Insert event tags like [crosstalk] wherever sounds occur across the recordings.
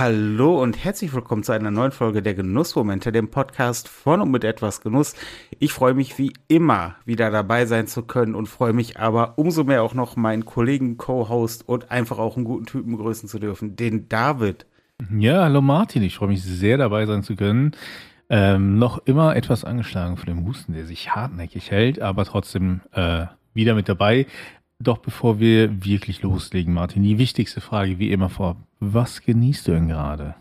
Hallo und herzlich willkommen zu einer neuen Folge der Genussmomente, dem Podcast von und mit etwas Genuss. Ich freue mich wie immer wieder dabei sein zu können und freue mich aber umso mehr auch noch meinen Kollegen, Co-Host und einfach auch einen guten Typen begrüßen zu dürfen, den David. Ja, hallo Martin, ich freue mich sehr dabei sein zu können. Ähm, noch immer etwas angeschlagen von dem Husten, der sich hartnäckig hält, aber trotzdem äh, wieder mit dabei. Doch bevor wir wirklich loslegen, Martin, die wichtigste Frage wie immer vor. Was genießt du denn gerade?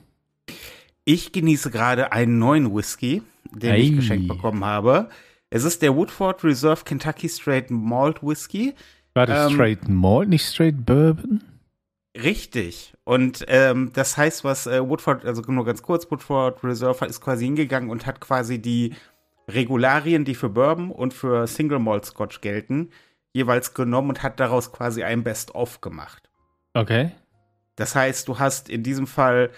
Ich genieße gerade einen neuen Whisky, den Ei. ich geschenkt bekommen habe. Es ist der Woodford Reserve Kentucky Straight Malt Whisky. War das ähm, Straight Malt, nicht Straight Bourbon? Richtig. Und ähm, das heißt, was äh, Woodford, also nur ganz kurz, Woodford Reserve ist quasi hingegangen und hat quasi die Regularien, die für Bourbon und für Single Malt Scotch gelten, jeweils genommen und hat daraus quasi ein Best-of gemacht. Okay. Das heißt, du hast in diesem Fall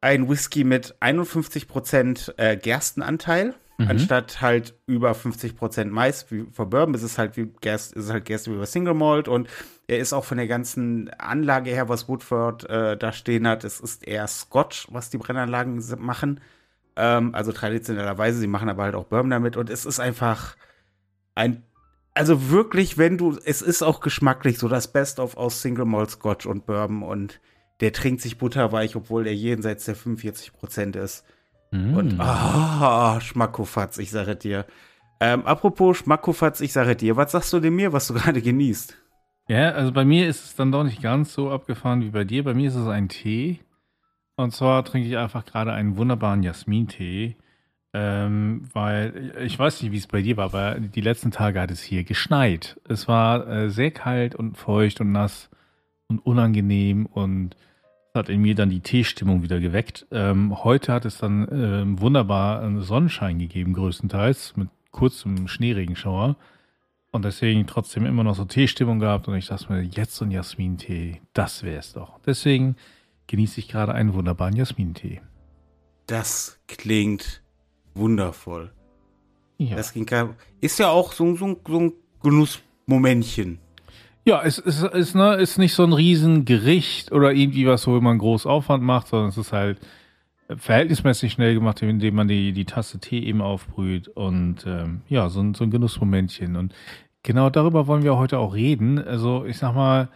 ein Whisky mit 51% äh, Gerstenanteil, mhm. anstatt halt über 50% Mais wie für Bourbon. Es ist halt wie Gerst, ist halt Gerste wie bei Single Malt und er ist auch von der ganzen Anlage her, was Woodford äh, da stehen hat, es ist eher Scotch, was die Brennanlagen machen. Ähm, also traditionellerweise, sie machen aber halt auch Bourbon damit und es ist einfach ein also wirklich, wenn du, es ist auch geschmacklich so das Best of aus Single Malt Scotch und Bourbon und der trinkt sich butterweich, obwohl der jenseits der 45 Prozent ist. Mm. Und ah, oh, Schmackofatz, ich sage dir. Ähm, apropos Schmackofatz, ich sage dir, was sagst du denn mir, was du [laughs] gerade genießt? Ja, also bei mir ist es dann doch nicht ganz so abgefahren wie bei dir. Bei mir ist es ein Tee. Und zwar trinke ich einfach gerade einen wunderbaren Jasmin-Tee ähm, weil ich weiß nicht, wie es bei dir war, aber die letzten Tage hat es hier geschneit. Es war äh, sehr kalt und feucht und nass und unangenehm und hat in mir dann die Teestimmung wieder geweckt. Ähm, heute hat es dann äh, wunderbar Sonnenschein gegeben, größtenteils, mit kurzem Schneeregenschauer. Und deswegen trotzdem immer noch so Teestimmung gehabt. Und ich dachte mir, jetzt so ein Jasmin-Tee, das wäre es doch. Deswegen genieße ich gerade einen wunderbaren Jasmin-Tee. Das klingt wundervoll. Ja. Das ging ist ja auch so, so, so ein Genussmomentchen. Ja, es ist, ist, ne, ist nicht so ein Riesengericht oder irgendwie was, wo man groß Aufwand macht, sondern es ist halt verhältnismäßig schnell gemacht, indem man die, die Tasse Tee eben aufbrüht und ähm, ja, so ein, so ein Genussmomentchen. Und genau darüber wollen wir heute auch reden. Also ich sag mal,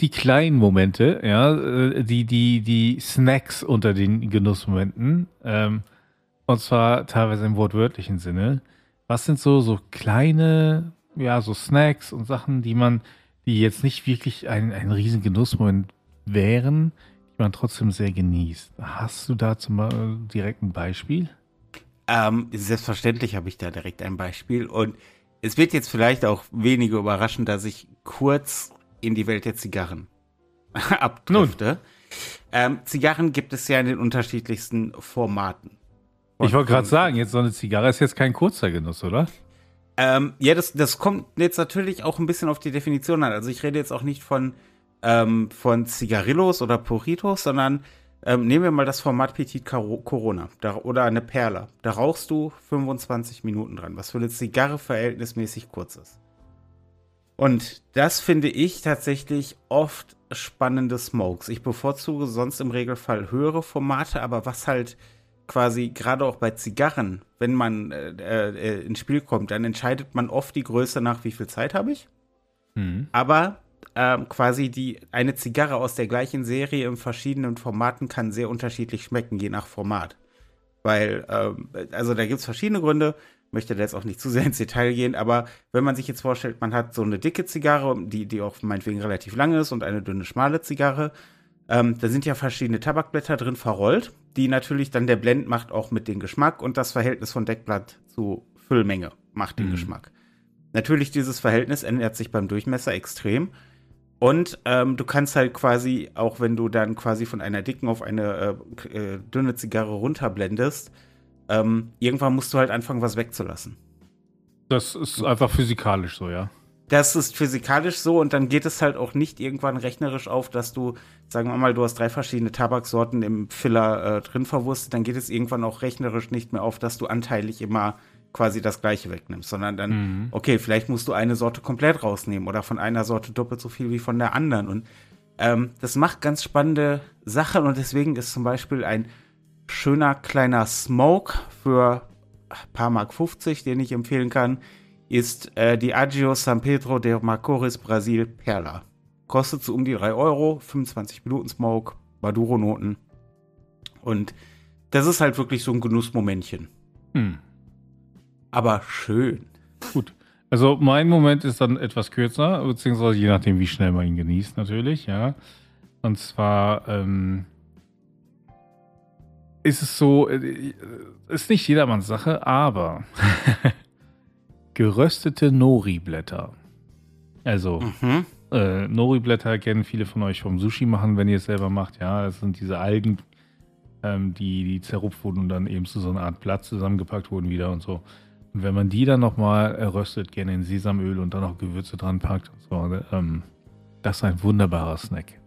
die kleinen Momente, ja, äh, die, die, die Snacks unter den Genussmomenten. Ähm, und zwar teilweise im wortwörtlichen Sinne. Was sind so, so kleine, ja, so Snacks und Sachen, die man, die jetzt nicht wirklich ein, ein riesen Genussmoment wären, die man trotzdem sehr genießt. Hast du da zum Beispiel direkt ein Beispiel? Ähm, selbstverständlich habe ich da direkt ein Beispiel. Und es wird jetzt vielleicht auch weniger überraschen, dass ich kurz in die Welt der Zigarren [laughs] abdrifte. Ähm, Zigarren gibt es ja in den unterschiedlichsten Formaten. Ich wollte gerade sagen, jetzt so eine Zigarre ist jetzt kein kurzer Genuss, oder? Ähm, ja, das, das kommt jetzt natürlich auch ein bisschen auf die Definition an. Also ich rede jetzt auch nicht von, ähm, von Zigarillos oder Puritos, sondern ähm, nehmen wir mal das Format Petit Corona da, oder eine Perle. Da rauchst du 25 Minuten dran, was für eine Zigarre verhältnismäßig kurz ist. Und das finde ich tatsächlich oft spannende Smokes. Ich bevorzuge sonst im Regelfall höhere Formate, aber was halt quasi gerade auch bei Zigarren, wenn man äh, äh, ins Spiel kommt, dann entscheidet man oft die Größe nach, wie viel Zeit habe ich. Mhm. Aber ähm, quasi die eine Zigarre aus der gleichen Serie in verschiedenen Formaten kann sehr unterschiedlich schmecken, je nach Format. Weil, ähm, also da gibt es verschiedene Gründe, möchte da jetzt auch nicht zu sehr ins Detail gehen, aber wenn man sich jetzt vorstellt, man hat so eine dicke Zigarre, die, die auch meinetwegen relativ lang ist und eine dünne, schmale Zigarre, ähm, da sind ja verschiedene Tabakblätter drin verrollt, die natürlich dann der Blend macht auch mit dem Geschmack und das Verhältnis von Deckblatt zu Füllmenge macht den mhm. Geschmack. Natürlich, dieses Verhältnis ändert sich beim Durchmesser extrem. Und ähm, du kannst halt quasi, auch wenn du dann quasi von einer dicken auf eine äh, äh, dünne Zigarre runterblendest, ähm, irgendwann musst du halt anfangen, was wegzulassen. Das ist einfach physikalisch so, ja. Das ist physikalisch so und dann geht es halt auch nicht irgendwann rechnerisch auf, dass du, sagen wir mal, du hast drei verschiedene Tabaksorten im Filler äh, drin verwurstet, dann geht es irgendwann auch rechnerisch nicht mehr auf, dass du anteilig immer quasi das gleiche wegnimmst, sondern dann, mhm. okay, vielleicht musst du eine Sorte komplett rausnehmen oder von einer Sorte doppelt so viel wie von der anderen und Ähm, das macht ganz spannende Sachen und deswegen ist zum Beispiel ein schöner kleiner Smoke für ein paar Mark 50, den ich empfehlen kann, ist äh, die Agio San Pedro de Macorís Brasil Perla. Kostet so um die 3 Euro, 25 Minuten Smoke, Maduro-Noten. Und das ist halt wirklich so ein Genussmomentchen. Hm. Aber schön. Gut. Also mein Moment ist dann etwas kürzer, beziehungsweise je nachdem, wie schnell man ihn genießt, natürlich, ja. Und zwar ähm, ist es so, äh, ist nicht jedermanns Sache, aber [laughs] geröstete Nori-Blätter. Also, mhm. äh, Nori-Blätter kennen viele von euch vom Sushi machen, wenn ihr es selber macht. Ja, das sind diese Algen, ähm, die, die zerrupft wurden und dann eben zu so einer Art Blatt zusammengepackt wurden wieder und so. Und wenn man die dann nochmal röstet, gerne in Sesamöl und dann noch Gewürze dran packt und so, ähm, das ist ein wunderbarer Snack.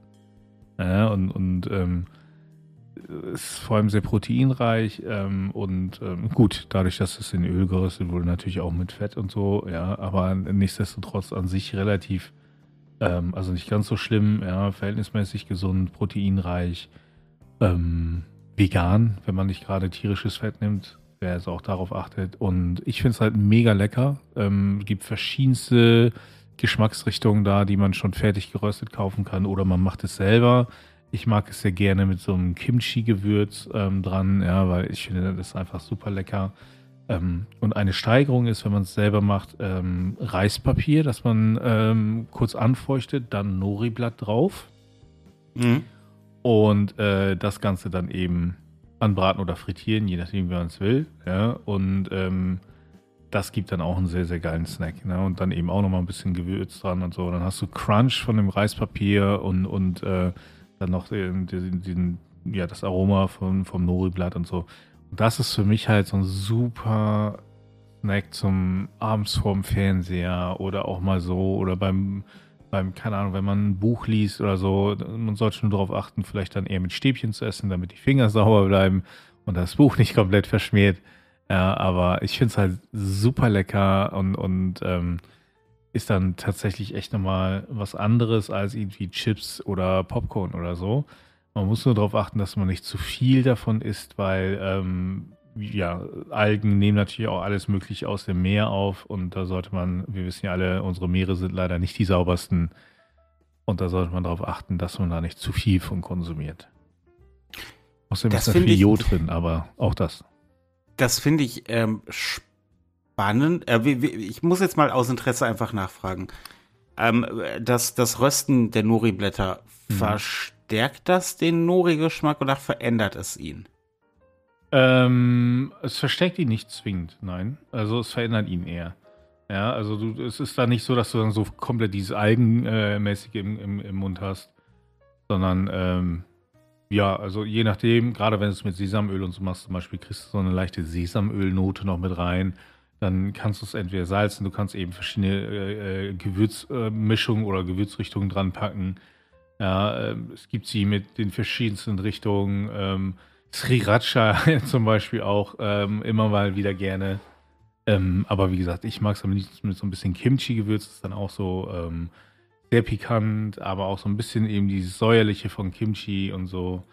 Ja, und und ähm, ist vor allem sehr proteinreich ähm, und ähm, gut, dadurch, dass es in Öl geröstet wurde, natürlich auch mit Fett und so, ja, aber nichtsdestotrotz an sich relativ, ähm, also nicht ganz so schlimm, ja, verhältnismäßig gesund, proteinreich, ähm, vegan, wenn man nicht gerade tierisches Fett nimmt, wer jetzt auch darauf achtet. Und ich finde es halt mega lecker. Ähm, gibt verschiedenste Geschmacksrichtungen da, die man schon fertig geröstet kaufen kann oder man macht es selber. Ich mag es sehr gerne mit so einem Kimchi-Gewürz ähm, dran, ja, weil ich finde, das ist einfach super lecker. Ähm, und eine Steigerung ist, wenn man es selber macht, ähm, Reispapier, das man ähm, kurz anfeuchtet, dann Nori-Blatt drauf. Mhm. Und äh, das Ganze dann eben anbraten oder frittieren, je nachdem, wie man es will. Ja, und ähm, das gibt dann auch einen sehr, sehr geilen Snack. Ne? Und dann eben auch nochmal ein bisschen Gewürz dran und so. Dann hast du Crunch von dem Reispapier und, und äh, dann noch den, den, den, ja, das Aroma von, vom Nori-Blatt und so. Und das ist für mich halt so ein super Snack zum abends vorm Fernseher oder auch mal so oder beim beim, keine Ahnung, wenn man ein Buch liest oder so, man sollte nur darauf achten, vielleicht dann eher mit Stäbchen zu essen, damit die Finger [laughs] sauber bleiben und das Buch nicht komplett verschmiert. Ja, aber ich finde es halt super lecker und, und ähm, ist dann tatsächlich echt nochmal was anderes als irgendwie Chips oder Popcorn oder so. Man muss nur darauf achten, dass man nicht zu viel davon isst, weil ähm, ja, Algen nehmen natürlich auch alles Mögliche aus dem Meer auf und da sollte man, wir wissen ja alle, unsere Meere sind leider nicht die saubersten und da sollte man darauf achten, dass man da nicht zu viel von konsumiert. Außerdem das ist da viel ich, Jod drin, aber auch das. Das finde ich ähm, spannend. Äh, wie, wie, ich muss jetzt mal aus Interesse einfach nachfragen. Ähm, das, das Rösten der Nori-Blätter, mhm. verstärkt das den Nori-Geschmack oder verändert es ihn? Ähm, es versteckt ihn nicht zwingend, nein. Also es verändert ihn eher. Ja, also du, es ist da nicht so, dass du dann so komplett dieses Algenmäßige äh, im, im, im, Mund hast, sondern ähm, ja, also je nachdem, gerade wenn du es mit Sesamöl und so machst, zum Beispiel kriegst du so eine leichte Sesamölnote noch mit rein, dann kannst du es entweder salzen, du kannst eben verschiedene äh, äh Gewürzmischungen oder Gewürzrichtungen dran packen. Ja, äh, es gibt sie mit den verschiedensten Richtungen. Ähm, Sriracha [laughs] zum Beispiel auch ähm, immer mal wieder gerne. Ähm, aber wie gesagt, ich mag es am liebsten mit so ein bisschen Kimchi-Gewürz. Das ist dann auch so ähm, sehr pikant, aber auch so ein bisschen eben dieses säuerliche von Kimchi und so.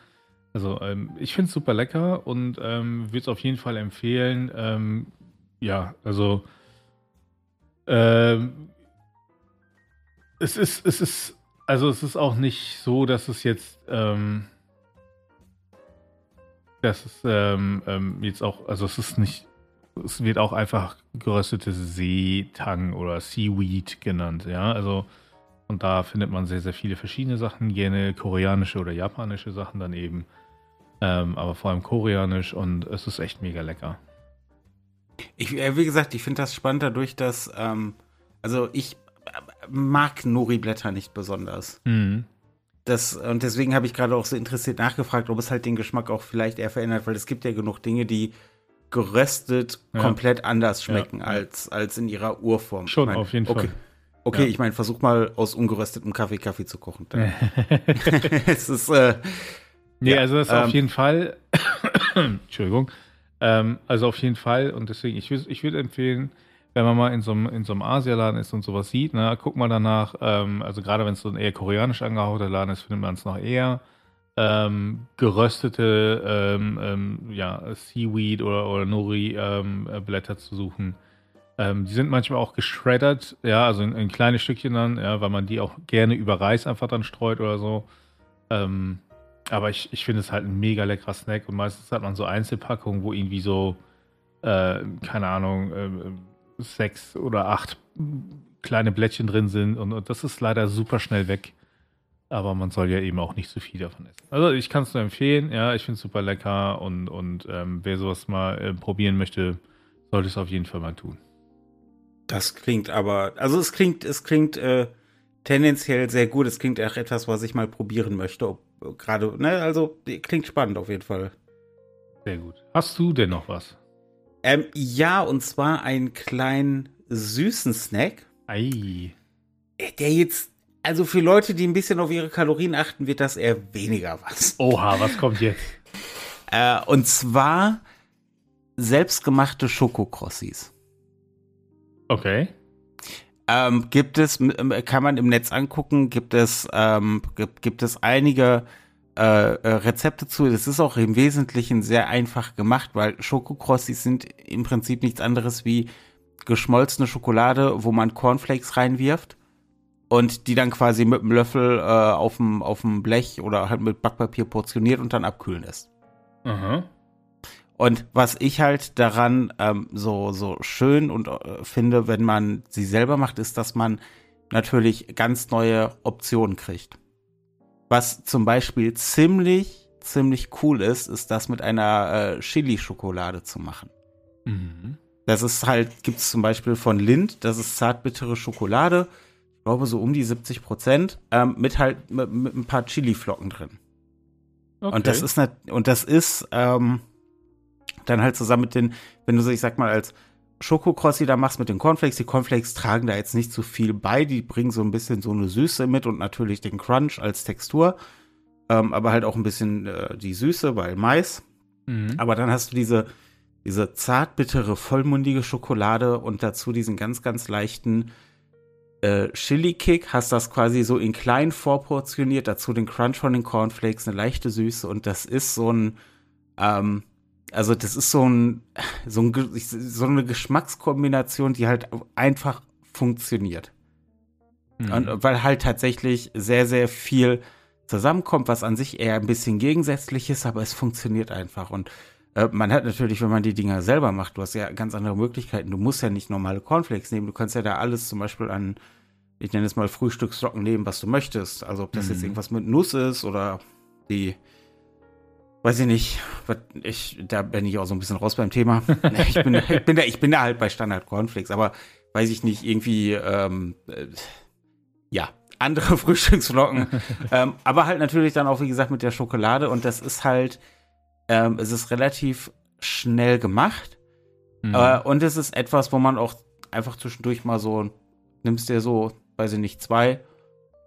Also ähm, ich finde es super lecker und ähm, würde es auf jeden Fall empfehlen. Ähm, ja, also es ist, es ist, also es ist auch nicht so, dass es jetzt das ist ähm, ähm, jetzt auch, also es ist nicht, es wird auch einfach geröstete Seetang oder Seaweed genannt, ja, also und da findet man sehr, sehr viele verschiedene Sachen, gerne koreanische oder japanische Sachen dann eben, ähm, aber vor allem koreanisch und es ist echt mega lecker. Ich, äh, wie gesagt, ich finde das spannend dadurch, dass, ähm, also ich äh, mag Nori-Blätter nicht besonders. Mhm. Das, und deswegen habe ich gerade auch so interessiert nachgefragt, ob es halt den Geschmack auch vielleicht eher verändert, weil es gibt ja genug Dinge, die geröstet ja. komplett anders schmecken ja. als, als in ihrer Urform. Schon, ich mein, auf jeden okay. Fall. Okay, ja. ich meine, versuch mal aus ungeröstetem Kaffee Kaffee zu kochen. [laughs] [laughs] es ist. Äh, nee, also das ist ähm, auf jeden Fall. [coughs] Entschuldigung. Ähm, also auf jeden Fall, und deswegen, ich, ich würde empfehlen, wenn man mal in so einem, in so einem Asialaden ist und sowas sieht, ne, guck mal danach, ähm, also gerade wenn es so ein eher koreanisch angehauchter Laden ist, findet man es noch eher ähm, geröstete ähm, ähm, ja, Seaweed oder, oder Nori-Blätter ähm, zu suchen. Ähm, die sind manchmal auch geschreddert, ja, also in, in, kleine Stückchen dann, ja, weil man die auch gerne über Reis einfach dann streut oder so. Ähm, aber ich, ich finde es halt ein mega leckerer Snack und meistens hat man so Einzelpackungen, wo irgendwie so, äh, keine Ahnung, äh, sechs oder acht kleine Blättchen drin sind und, und das ist leider super schnell weg. Aber man soll ja eben auch nicht zu viel davon essen. Also ich kann es nur empfehlen, ja, ich finde es super lecker und, und ähm, wer sowas mal äh, probieren möchte, sollte es auf jeden Fall mal tun. Das klingt aber, also es klingt, es klingt äh, tendenziell sehr gut. Es klingt auch etwas, was ich mal probieren möchte. Gerade, ne, also klingt spannend auf jeden Fall. Sehr gut. Hast du denn noch was? Ähm, ja, und zwar einen kleinen süßen Snack. Ei. Der jetzt also für Leute, die ein bisschen auf ihre Kalorien achten, wird das eher weniger was. Oha, was kommt jetzt? [laughs] Äh, und zwar selbstgemachte Schokokrossis. Okay. Ähm, gibt es, kann man im Netz angucken, gibt es, ähm, gibt, gibt es einige äh, äh, Rezepte zu. Das ist auch im Wesentlichen sehr einfach gemacht, weil Schokokrossis sind im Prinzip nichts anderes wie geschmolzene Schokolade, wo man Cornflakes reinwirft und die dann quasi mit einem Löffel äh, auf dem Blech oder halt mit Backpapier portioniert und dann abkühlen lässt. Aha. Und was ich halt daran ähm, so so schön und äh, finde, wenn man sie selber macht, ist, dass man natürlich ganz neue Optionen kriegt. Was zum Beispiel ziemlich ziemlich cool ist, ist das mit einer äh, Chili-Schokolade zu machen. Mhm. Das ist halt, gibt es zum Beispiel von Lind, das ist zartbittere Schokolade glaube so um die 70 Prozent, ähm, mit halt mit, mit, ein paar Chili-Flocken drin. Okay. Und das ist und das ist ähm, dann halt zusammen mit den, wenn du so, ich sag mal, als Schokokrossi da machst mit den Cornflakes, die Cornflakes tragen da jetzt nicht so viel bei, die bringen so ein bisschen so eine Süße mit und natürlich den Crunch als Textur, ähm, aber halt auch ein bisschen äh, die Süße, weil Mais. Mhm. Aber dann hast du diese, diese zartbittere, vollmundige Schokolade und dazu diesen ganz, ganz leichten äh, Chili-Kick, hast das quasi so in klein vorportioniert, dazu den Crunch von den Cornflakes, eine leichte Süße und das ist so ein, ähm, also das ist so ein, so, ein, so eine Geschmackskombination, die halt einfach funktioniert. Mhm. Und weil halt tatsächlich sehr, sehr viel zusammenkommt, was an sich eher ein bisschen gegensätzlich ist, aber es funktioniert einfach. Und äh, man hat natürlich, wenn man die Dinger selber macht, du hast ja ganz andere Möglichkeiten. Du musst ja nicht normale Cornflakes nehmen, du kannst ja da alles zum Beispiel an ich nenne es mal Frühstücksflocken nehmen, was du möchtest. Also ob das mhm. jetzt irgendwas mit Nuss ist oder die, weiß ich nicht, ich, da bin ich auch so ein bisschen raus beim Thema. [laughs] ich, bin, ich, bin da, ich bin da halt bei Standard Cornflakes, aber weiß ich nicht, irgendwie, ähm, äh, ja, andere [laughs] Frühstücksflocken. ähm, aber halt natürlich dann auch, wie gesagt, mit der Schokolade und das ist halt, ähm, es ist relativ schnell gemacht. Mhm. Äh, und es ist etwas, wo man auch einfach zwischendurch mal so nimmst dir so weiß ich nicht, zwei,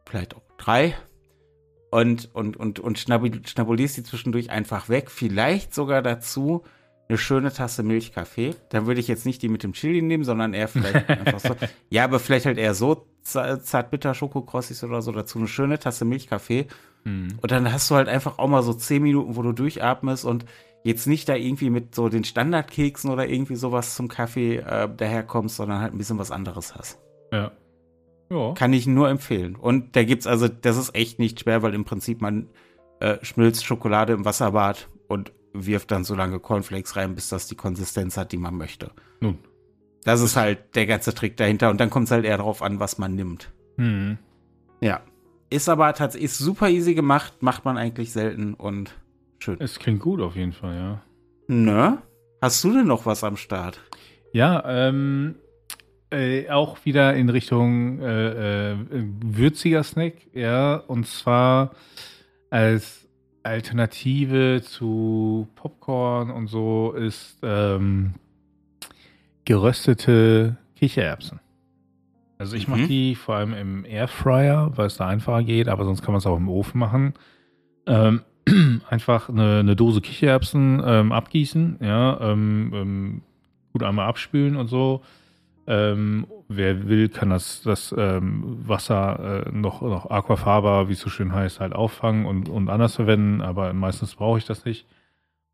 vielleicht auch drei und, und, und, und schnabulierst die zwischendurch einfach weg. Vielleicht sogar dazu eine schöne Tasse Milchkaffee. Dann würde ich jetzt nicht die mit dem Chili nehmen, sondern eher vielleicht [laughs] einfach so. Ja, aber vielleicht halt eher so zartbitter Schokokrossis oder so dazu eine schöne Tasse Milchkaffee. Mhm. Und dann hast du halt einfach auch mal so zehn Minuten, wo du durchatmest und jetzt nicht da irgendwie mit so den Standardkeksen oder irgendwie sowas zum Kaffee äh, daherkommst, sondern halt ein bisschen was anderes hast. Ja. Ja. Kann ich nur empfehlen. Und da gibt's also, das ist echt nicht schwer, weil im Prinzip man äh, schmilzt Schokolade im Wasserbad und wirft dann so lange Cornflakes rein, bis das die Konsistenz hat, die man möchte. Nun. Das ist halt der ganze Trick dahinter. Und dann kommt es halt eher darauf an, was man nimmt. Mhm. Ja. Ist aber tatsächlich super easy gemacht, macht man eigentlich selten und schön. Es klingt gut auf jeden Fall, ja. Ne? Hast du denn noch was am Start? Ja, ähm, äh, auch wieder in Richtung äh, äh, würziger Snack, ja, und zwar als Alternative zu Popcorn und so ist ähm, geröstete Kichererbsen. Also ich mhm. mache die vor allem im Airfryer, weil es da einfacher geht, aber sonst kann man es auch im Ofen machen. Ähm, [clears throat] einfach eine, eine, Dose Kichererbsen ähm, abgießen, ja, ähm, ähm gut einmal abspülen und so Ähm, wer will, kann das, das ähm, Wasser äh, noch, noch Aquafaba, wie es so schön heißt, halt auffangen und, und anders verwenden, aber meistens brauche ich das nicht.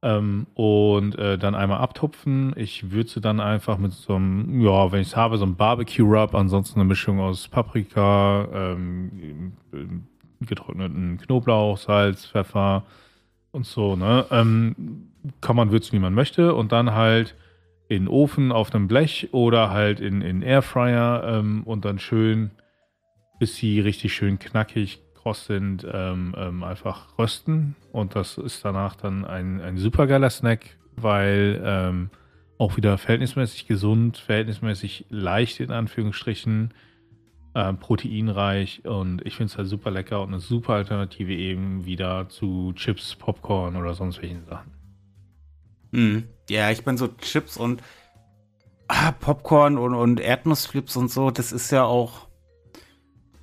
Ähm, und äh, dann einmal abtupfen. Ich würze dann einfach mit so einem, ja, wenn ich es habe, so einem Barbecue-Rub, ansonsten eine Mischung aus Paprika, ähm, getrockneten Knoblauch, Salz, Pfeffer und so, ne? Ähm, kann man würzen, wie man möchte und dann halt in Ofen auf einem Blech oder halt in, in Airfryer ähm, und dann schön, bis sie richtig schön knackig kross sind, ähm, ähm, einfach rösten. Und das ist danach dann ein, ein super geiler Snack, weil ähm, auch wieder verhältnismäßig gesund, verhältnismäßig leicht in Anführungsstrichen, äh, proteinreich und ich finde es halt super lecker und eine super Alternative eben wieder zu Chips, Popcorn oder sonst welchen Sachen. Mhm. Ja, ich bin so Chips und ah, Popcorn und, und Erdnussflips und so, das ist ja auch.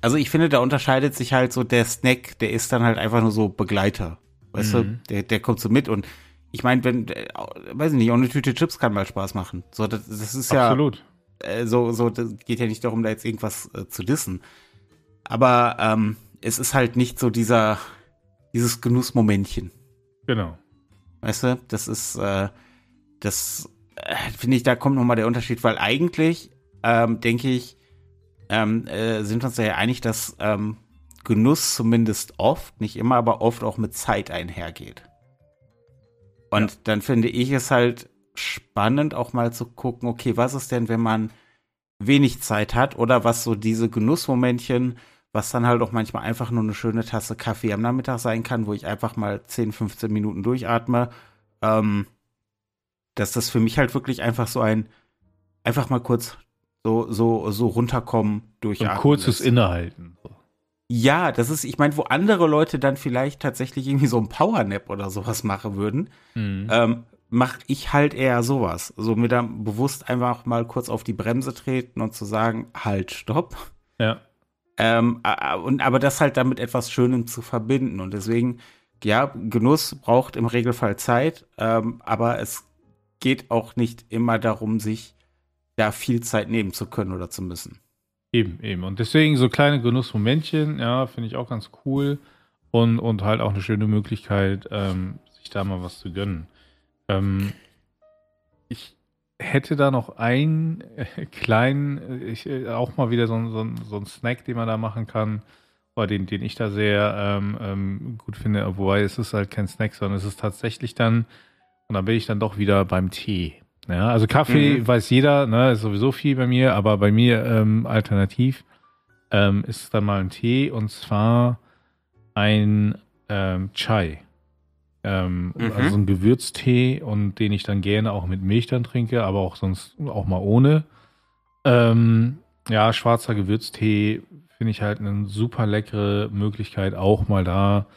Also ich finde, da unterscheidet sich halt so der Snack, der ist dann halt einfach nur so Begleiter. Weißt mhm. du, der, der kommt so mit und ich meine, wenn, äh, weiß ich nicht, auch eine Tüte Chips kann mal Spaß machen. So, das, das ist ja. Absolut. Äh, so, so, das geht ja nicht darum, da jetzt irgendwas äh, zu dissen. Aber ähm, es ist halt nicht so dieser, dieses Genussmomentchen. Genau. Weißt du, das ist, äh, das äh, finde ich, da kommt nochmal der Unterschied, weil eigentlich, ähm, denke ich, ähm, äh, sind wir uns ja einig, dass ähm, Genuss zumindest oft, nicht immer, aber oft auch mit Zeit einhergeht. Und ja. dann finde ich es halt spannend, auch mal zu gucken, okay, was ist denn, wenn man wenig Zeit hat oder was so diese Genussmomentchen was dann halt auch manchmal einfach nur eine schöne Tasse Kaffee am Nachmittag sein kann, wo ich einfach mal 10, 15 Minuten durchatme. Ähm, dass das für mich halt wirklich einfach so ein, einfach mal kurz so, so, so runterkommen, durchatmen. Ein kurzes ist. Innehalten. Ja, das ist, ich meine, wo andere Leute dann vielleicht tatsächlich irgendwie so ein Powernap oder sowas machen würden, mhm. ähm, mache ich halt eher sowas. So mir dann bewusst einfach mal kurz auf die Bremse treten und zu sagen, halt, stopp. Ja. Ähm, und, aber das halt damit etwas Schönem zu verbinden. Und deswegen, ja, Genuss braucht im Regelfall Zeit, ähm, aber es geht auch nicht immer darum, sich da viel Zeit nehmen zu können oder zu müssen. Eben, eben. Und deswegen so kleine Genussmomentchen, ja, finde ich auch ganz cool. Und, und halt auch eine schöne Möglichkeit, ähm, sich da mal was zu gönnen. Ähm, ich hätte da noch einen äh, kleinen, äh, ich, äh, auch mal wieder so, so, so ein Snack, den man da machen kann, oder den, den ich da sehr ähm, ähm, gut finde, wobei es ist halt kein Snack, sondern es ist tatsächlich dann, und dann bin ich dann doch wieder beim Tee. Ja, also Kaffee mhm. weiß jeder, ne, ist sowieso viel bei mir, aber bei mir ähm, alternativ ähm, ist dann mal ein Tee und zwar ein ähm, Chai. Ähm, mhm. Also ein Gewürztee und den ich dann gerne auch mit Milch dann trinke, aber auch sonst auch mal ohne. Ähm, ja, schwarzer Gewürztee finde ich halt eine super leckere Möglichkeit, auch mal da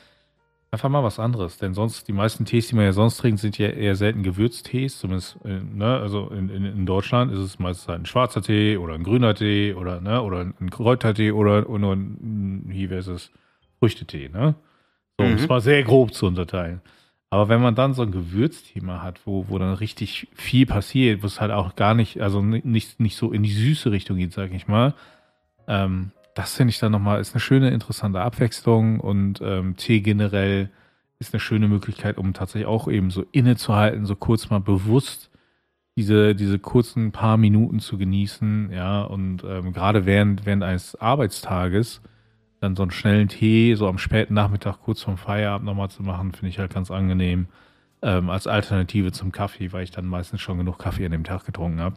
einfach mal was anderes. Denn sonst, die meisten Tees, die man ja sonst trinkt, sind ja eher selten Gewürztees. Zumindest, äh, ne, also in, in, in, Deutschland ist es meistens halt ein schwarzer Tee oder ein grüner Tee oder, ne, oder ein Kräutertee oder, oder ein, hier wäre es Früchtetee, ne? So, um es mal sehr grob zu unterteilen. Aber wenn man dann so ein Gewürzthema hat, wo, wo dann richtig viel passiert, wo es halt auch gar nicht, also nicht, nicht so in die süße Richtung geht, sag ich mal, ähm, das finde ich dann nochmal, ist eine schöne, interessante Abwechslung und ähm, Tee generell ist eine schöne Möglichkeit, um tatsächlich auch eben so innezuhalten, so kurz mal bewusst diese, diese kurzen paar Minuten zu genießen, ja, und ähm, gerade während, während eines Arbeitstages dann so einen schnellen Tee so am späten Nachmittag kurz vorm Feierabend nochmal zu machen, finde ich halt ganz angenehm. Ähm, als Alternative zum Kaffee, weil ich dann meistens schon genug Kaffee an dem Tag getrunken habe.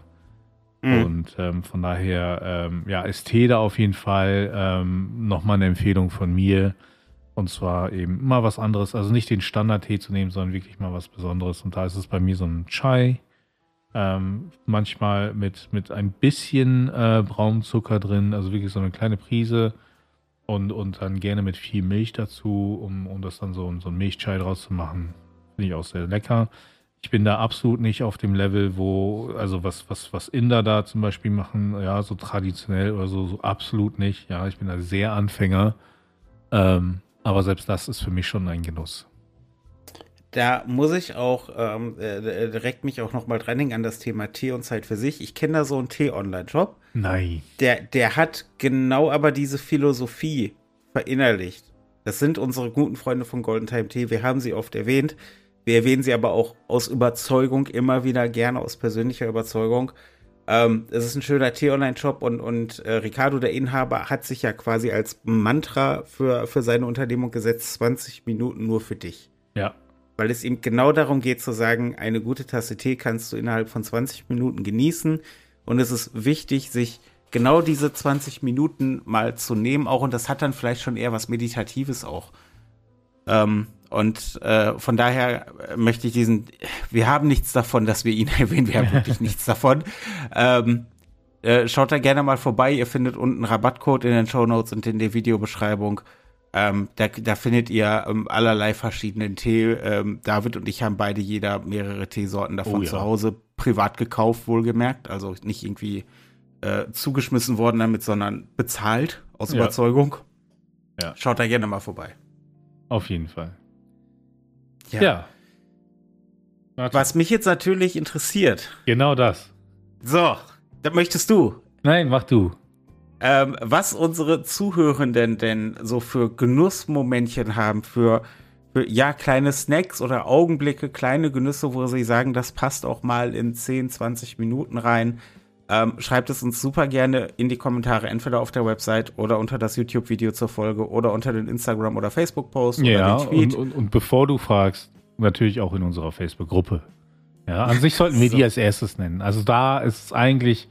Mhm. Und ähm, von daher, ähm, ja, ist Tee da auf jeden Fall ähm, nochmal eine Empfehlung von mir. Und zwar eben mal was anderes, also nicht den Standard-Tee zu nehmen, sondern wirklich mal was Besonderes. Und da ist es bei mir so ein Chai, ähm, manchmal mit, mit ein bisschen äh, Braunzucker drin, also wirklich so eine kleine Prise und, und dann gerne mit viel Milch dazu, um, um das dann so, so ein Milchchai draus zu machen. Finde ich auch sehr lecker. Ich bin da absolut nicht auf dem Level, wo, also was, was, was Inder da zum Beispiel machen, ja, so traditionell oder so, so absolut nicht. Ja, ich bin da sehr Anfänger. Ähm, aber selbst das ist für mich schon ein Genuss. da muss ich auch ähm, äh, direkt mich auch noch mal dranhängen an das Thema Tee und Zeit für sich. Ich kenne da so einen Tee-Online-Shop. Nein. Der, der hat genau aber diese Philosophie verinnerlicht. Das sind unsere guten Freunde von Golden Time Tee. Wir haben sie oft erwähnt. Wir erwähnen sie aber auch aus Überzeugung immer wieder gerne, aus persönlicher Überzeugung. Ähm, es ist ein schöner Tee-Online-Shop und, und äh, Ricardo, der Inhaber, hat sich ja quasi als Mantra für, für seine Unternehmung gesetzt, 20 Minuten nur für dich. Ja. Weil es ihm genau darum geht zu sagen, eine gute Tasse Tee kannst du innerhalb von 20 Minuten genießen. Und es ist wichtig, sich genau diese 20 Minuten mal zu nehmen auch. Und das hat dann vielleicht schon eher was Meditatives auch. Ähm, und äh, von daher möchte ich diesen, wir haben nichts davon, dass wir ihn [laughs] erwähnen, wir haben wirklich nichts davon. Ähm, äh, schaut da gerne mal vorbei, ihr findet unten Rabattcode in den Show Notes und in der Videobeschreibung. Ähm, da, da findet ihr ähm, allerlei verschiedenen Tee. Ähm, David und ich haben beide jeder mehrere Teesorten davon Oh ja. zu Hause privat gekauft, wohlgemerkt. Also nicht irgendwie äh, zugeschmissen worden damit, sondern bezahlt aus Ja. Überzeugung. Ja. Schaut da gerne mal vorbei. Auf jeden Fall. Ja. Warte. Was mich jetzt natürlich interessiert, Genau das. so, da möchtest du, Nein, mach du. ähm, was unsere Zuhörenden denn so für Genussmomentchen haben, für, für, ja, kleine Snacks oder Augenblicke, kleine Genüsse, wo sie sagen, das passt auch mal in 10, 20 Minuten rein. Ähm, schreibt es uns super gerne in die Kommentare, entweder auf der Website oder unter das YouTube-Video zur Folge oder unter den Instagram- oder Facebook-Post Ja, oder den Tweet. und, und, und bevor du fragst, natürlich auch in unserer Facebook-Gruppe. Ja, an sich sollten wir So. die als erstes nennen. Also da ist es eigentlich,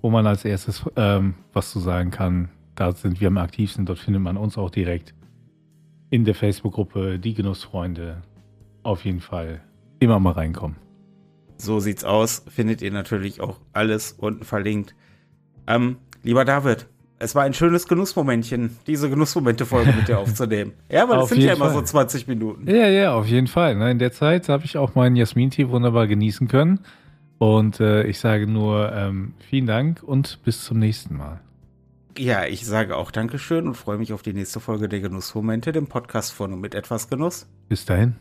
wo man als erstes ähm, was zu sagen kann. Da sind wir am aktivsten. Dort findet man uns auch direkt in der Facebook-Gruppe, die Genussfreunde. Auf jeden Fall immer mal reinkommen. So sieht's aus. Findet ihr natürlich auch alles unten verlinkt. Ähm, lieber David, es war ein schönes Genussmomentchen, diese Genussmomente-Folge mit dir [laughs] aufzunehmen. Ja, es Auf sind ja immer so Fall. 20 Minuten. Ja, ja, auf jeden Fall. In der Zeit habe ich auch meinen Jasmin-Tee wunderbar genießen können. Und äh, ich sage nur ähm, vielen Dank und bis zum nächsten Mal. Ja, ich sage auch Dankeschön und freue mich auf die nächste Folge der Genussmomente, dem Podcast von und mit etwas Genuss. Bis dahin.